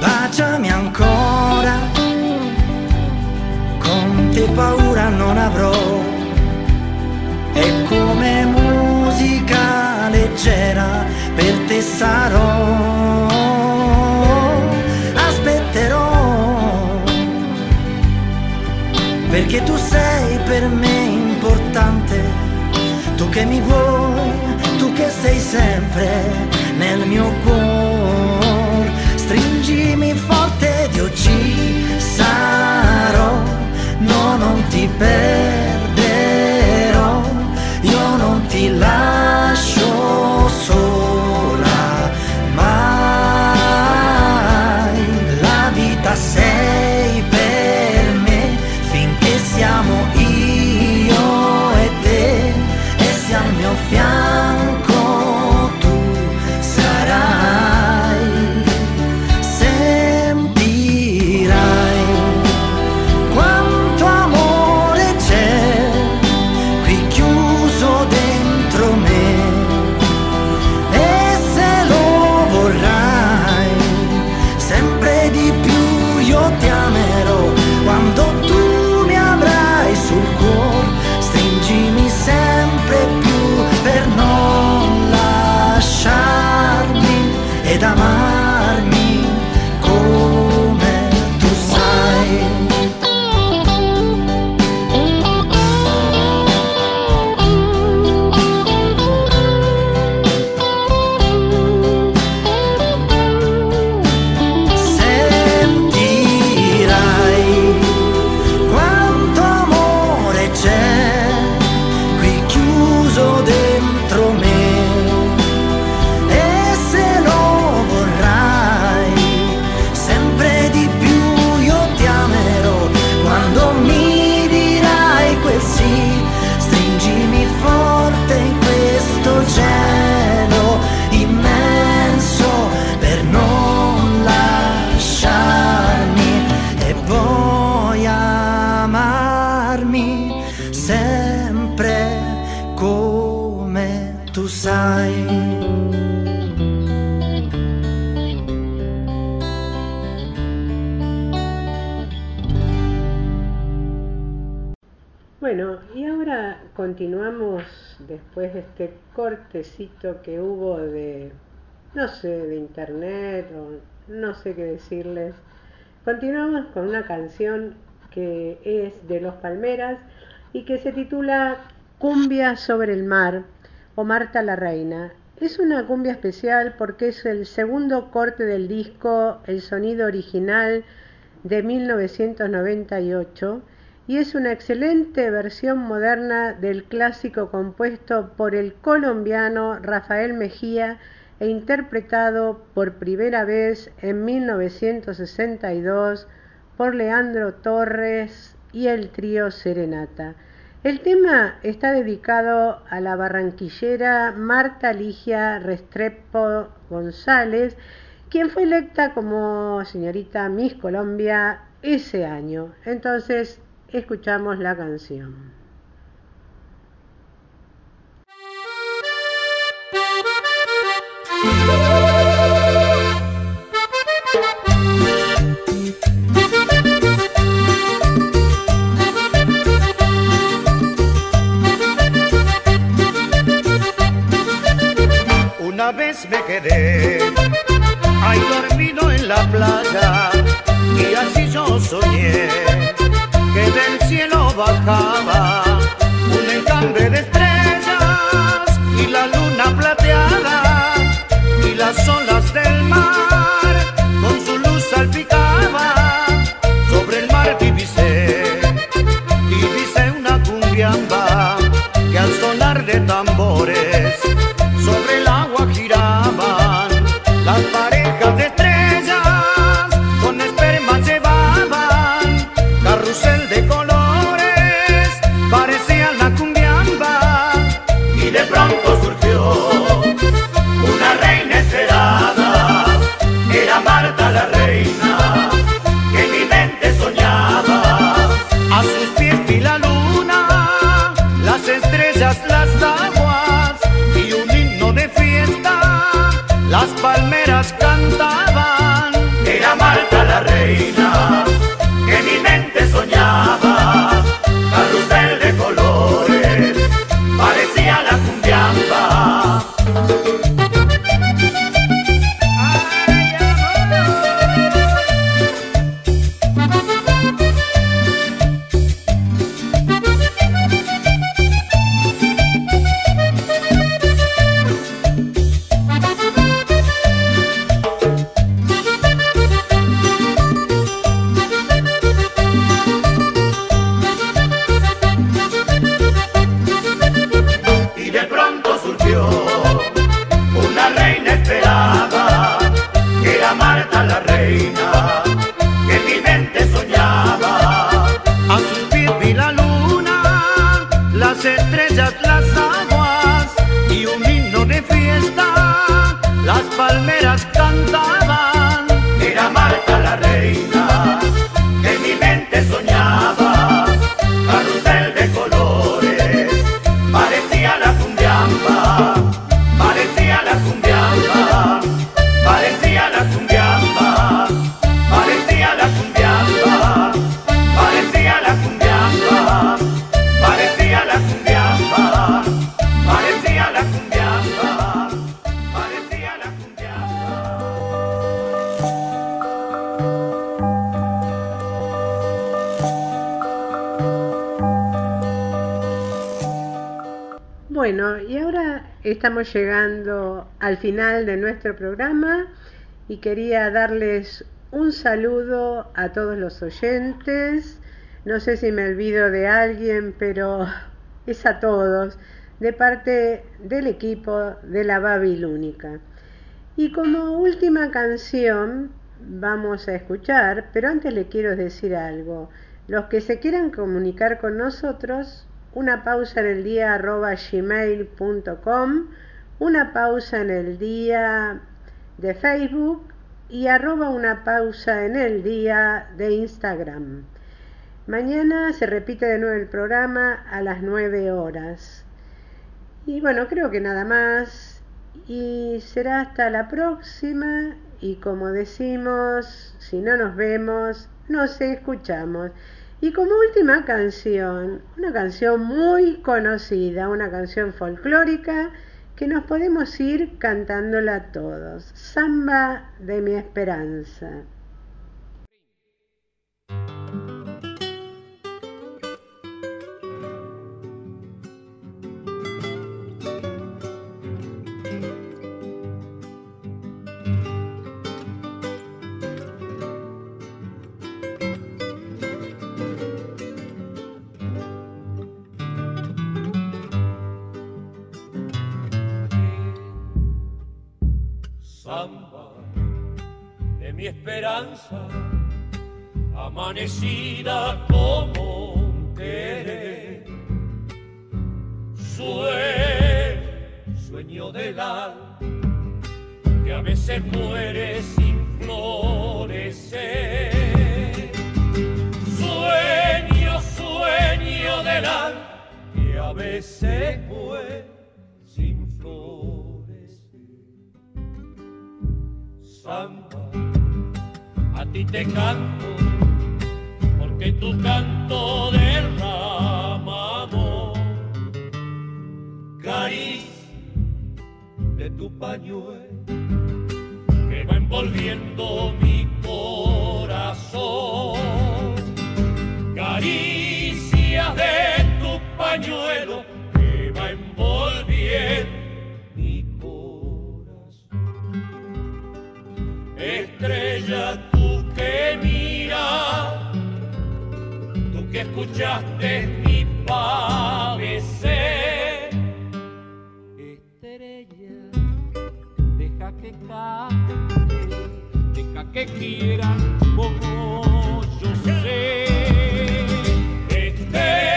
Baciami ancora, con te paura non avrò, e come musica leggera per te sarò. Per me importante, tu che mi vuoi, tu che sei sempre nel mio cuore, stringimi forte Dio ci sarò, no non ti perderò, una canción que es de Los Palmeras y que se titula Cumbia sobre el mar o Marta la Reina. Es una cumbia especial porque es el segundo corte del disco El sonido original de 1998 y es una excelente versión moderna del clásico compuesto por el colombiano Rafael Mejía e interpretado por primera vez en 1962 por Leandro Torres y el trío Serenata. El tema está dedicado a la barranquillera Marta Ligia Restrepo González, quien fue electa como señorita Miss Colombia ese año. Entonces, escuchamos la canción. Estamos llegando al final de nuestro programa y quería darles un saludo a todos los oyentes. No sé si me olvido de alguien, pero es a todos, de parte del equipo de la Babilónica. Y como última canción vamos a escuchar, pero antes le quiero decir algo. Los que se quieran comunicar con nosotros, una pausa en el día arroba gmail.com, una pausa en el día de Facebook y arroba una pausa en el día de Instagram. Mañana se repite de nuevo el programa a las 9 horas. Y bueno, creo que nada más. Y será hasta la próxima. Y como decimos, si no nos vemos, nos escuchamos. Y como última canción, una canción muy conocida, una canción folclórica que nos podemos ir cantándola todos. Samba de mi esperanza. Amanecida como un querer. Sueño, del alma que a veces muere sin florecer. Sueño, sueño del alma que a veces muere sin florecer. A ti te canto, porque tu canto derrama amor. Caricia de tu pañuelo que va envolviendo mi corazón. Caricias de tu pañuelo que escuchaste mi padecer. Estrella, deja que cante, deja que quiera como yo sé. Estrella,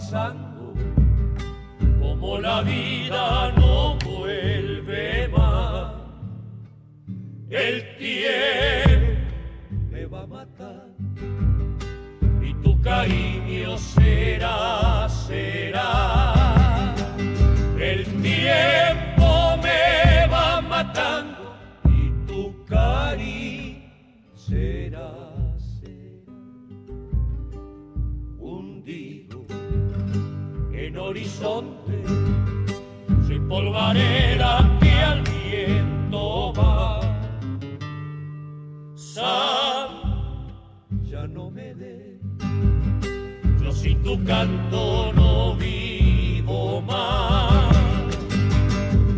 pasando, como la vida no vuelve más. El tiempo me va a matar y tu cariño será. Horizonte, soy polvareda que al viento va. Sam, ya no me dé, yo sin tu canto no vivo más.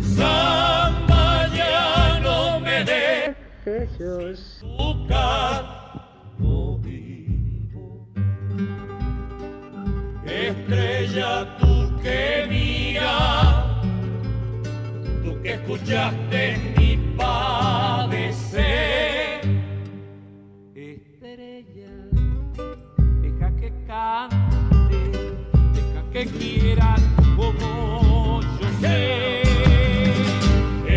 Samba ya no me dé, tu canto vivo. Estrella tú que mira, tú que escuchaste mi padecer. Estrella, deja que cante, deja que quiera como yo sé.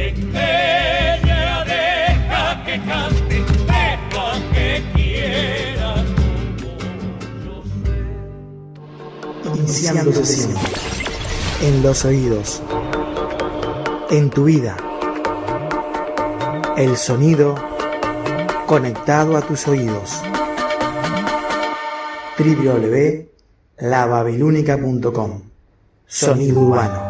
Estrella, deja que cante, deja que quiera Iniciando sesión. En los oídos. En tu vida. El sonido conectado a tus oídos. www.lababilúnica.com Sonido urbano.